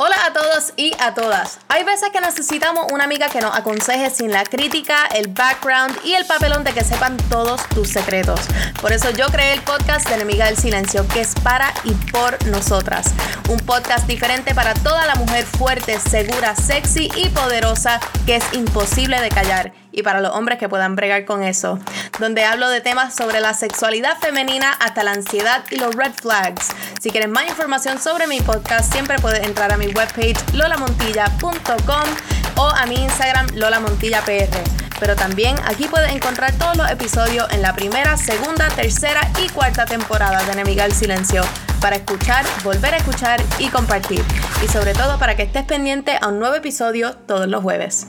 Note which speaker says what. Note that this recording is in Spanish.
Speaker 1: Hola a todos y a todas. Hay veces que necesitamos una amiga que nos aconseje sin la crítica, el background y el papelón de que sepan todos tus secretos. Por eso yo creé el podcast de Enemiga del Silencio, que es para y por nosotras. Un podcast diferente para toda la mujer fuerte, segura, sexy y poderosa que es imposible de callar y para los hombres que puedan bregar con eso, donde hablo de temas sobre la sexualidad femenina hasta la ansiedad y los red flags. Si quieres más información sobre mi podcast, siempre puedes entrar a mi webpage lolamontilla.com o a mi Instagram lolamontillapr. Pero también aquí puedes encontrar todos los episodios en la primera, segunda, tercera y cuarta temporada de Enemiga del Silencio para escuchar, volver a escuchar y compartir. Y sobre todo para que estés pendiente a un nuevo episodio todos los jueves.